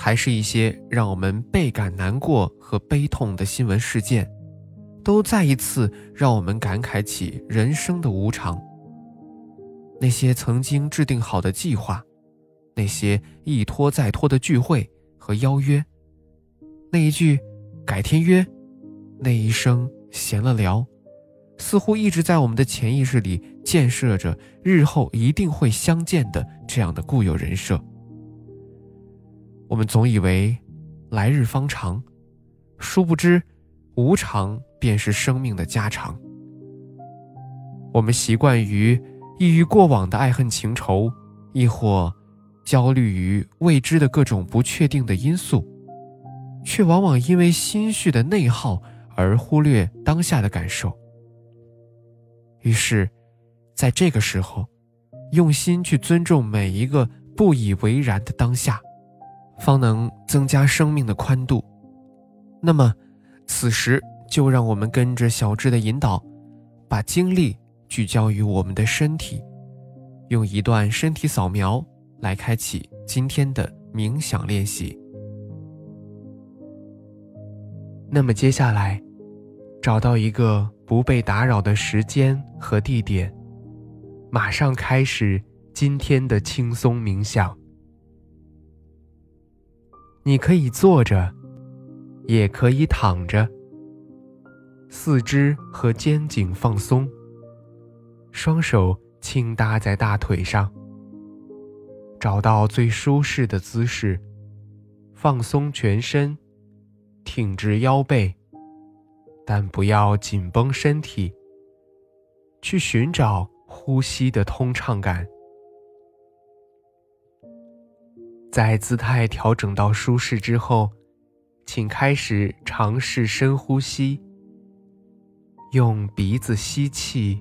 还是一些让我们倍感难过和悲痛的新闻事件，都再一次让我们感慨起人生的无常。那些曾经制定好的计划，那些一拖再拖的聚会和邀约，那一句“改天约”，那一声“闲了聊”，似乎一直在我们的潜意识里建设着日后一定会相见的这样的固有人设。我们总以为来日方长，殊不知无常便是生命的家常。我们习惯于。抑郁过往的爱恨情仇，亦或焦虑于未知的各种不确定的因素，却往往因为心绪的内耗而忽略当下的感受。于是，在这个时候，用心去尊重每一个不以为然的当下，方能增加生命的宽度。那么，此时就让我们跟着小智的引导，把精力。聚焦于我们的身体，用一段身体扫描来开启今天的冥想练习。那么接下来，找到一个不被打扰的时间和地点，马上开始今天的轻松冥想。你可以坐着，也可以躺着，四肢和肩颈放松。双手轻搭在大腿上，找到最舒适的姿势，放松全身，挺直腰背，但不要紧绷身体。去寻找呼吸的通畅感。在姿态调整到舒适之后，请开始尝试深呼吸，用鼻子吸气。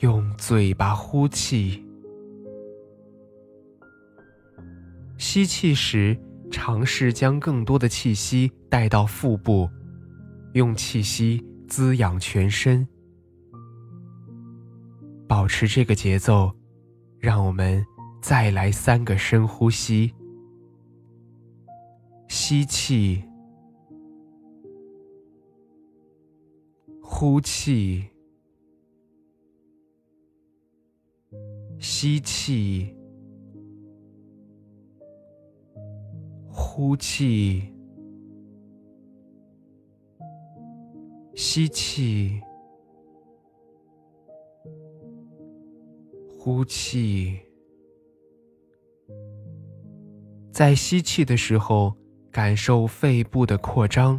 用嘴巴呼气，吸气时尝试将更多的气息带到腹部，用气息滋养全身。保持这个节奏，让我们再来三个深呼吸：吸气，呼气。吸气，呼气，吸气，呼气。在吸气的时候，感受肺部的扩张；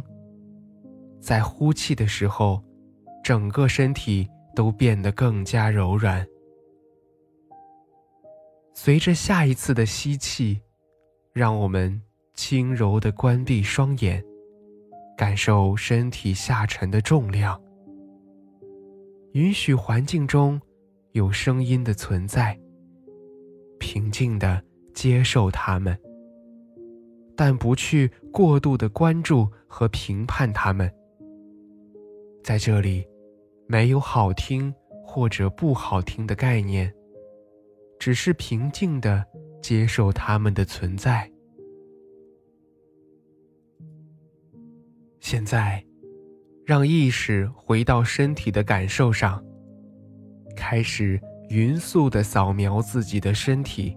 在呼气的时候，整个身体都变得更加柔软。随着下一次的吸气，让我们轻柔地关闭双眼，感受身体下沉的重量。允许环境中有声音的存在，平静地接受它们，但不去过度的关注和评判他们。在这里，没有好听或者不好听的概念。只是平静的接受他们的存在。现在，让意识回到身体的感受上，开始匀速的扫描自己的身体。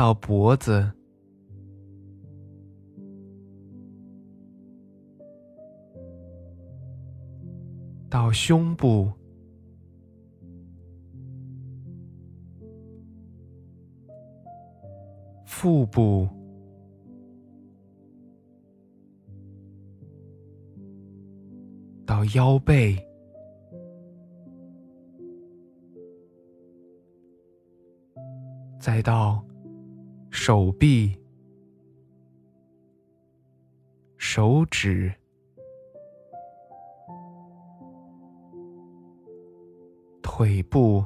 到脖子。到胸部。腹部。到腰背。再到手臂、手指。腿部，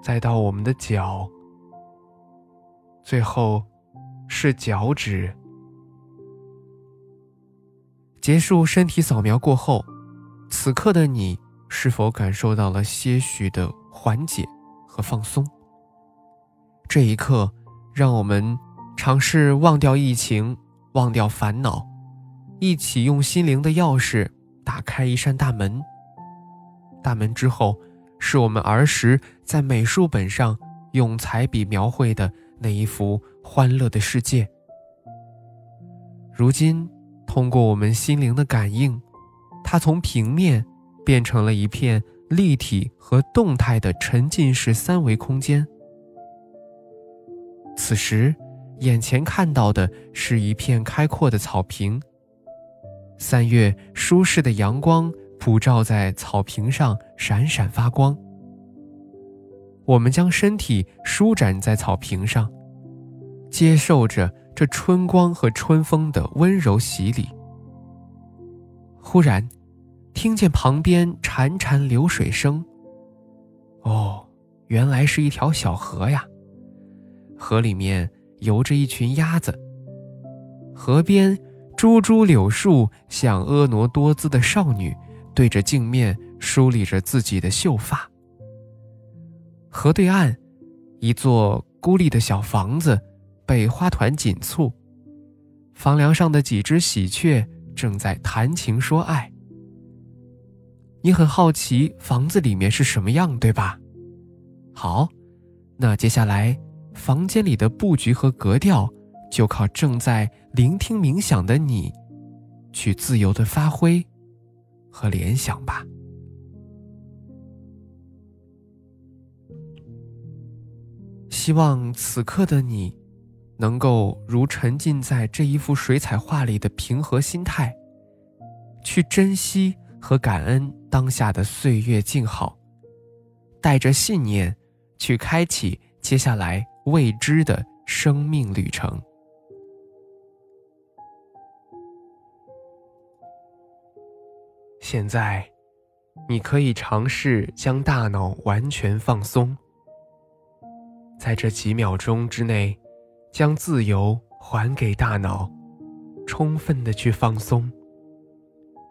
再到我们的脚，最后是脚趾。结束身体扫描过后，此刻的你是否感受到了些许的缓解和放松？这一刻，让我们尝试忘掉疫情，忘掉烦恼。一起用心灵的钥匙打开一扇大门。大门之后，是我们儿时在美术本上用彩笔描绘的那一幅欢乐的世界。如今，通过我们心灵的感应，它从平面变成了一片立体和动态的沉浸式三维空间。此时，眼前看到的是一片开阔的草坪。三月舒适的阳光普照在草坪上，闪闪发光。我们将身体舒展在草坪上，接受着这春光和春风的温柔洗礼。忽然，听见旁边潺潺流水声。哦，原来是一条小河呀！河里面游着一群鸭子。河边。株株柳树像婀娜多姿的少女，对着镜面梳理着自己的秀发。河对岸，一座孤立的小房子被花团锦簇，房梁上的几只喜鹊正在谈情说爱。你很好奇房子里面是什么样，对吧？好，那接下来房间里的布局和格调。就靠正在聆听冥想的你，去自由的发挥和联想吧。希望此刻的你，能够如沉浸在这一幅水彩画里的平和心态，去珍惜和感恩当下的岁月静好，带着信念去开启接下来未知的生命旅程。现在，你可以尝试将大脑完全放松，在这几秒钟之内，将自由还给大脑，充分的去放松，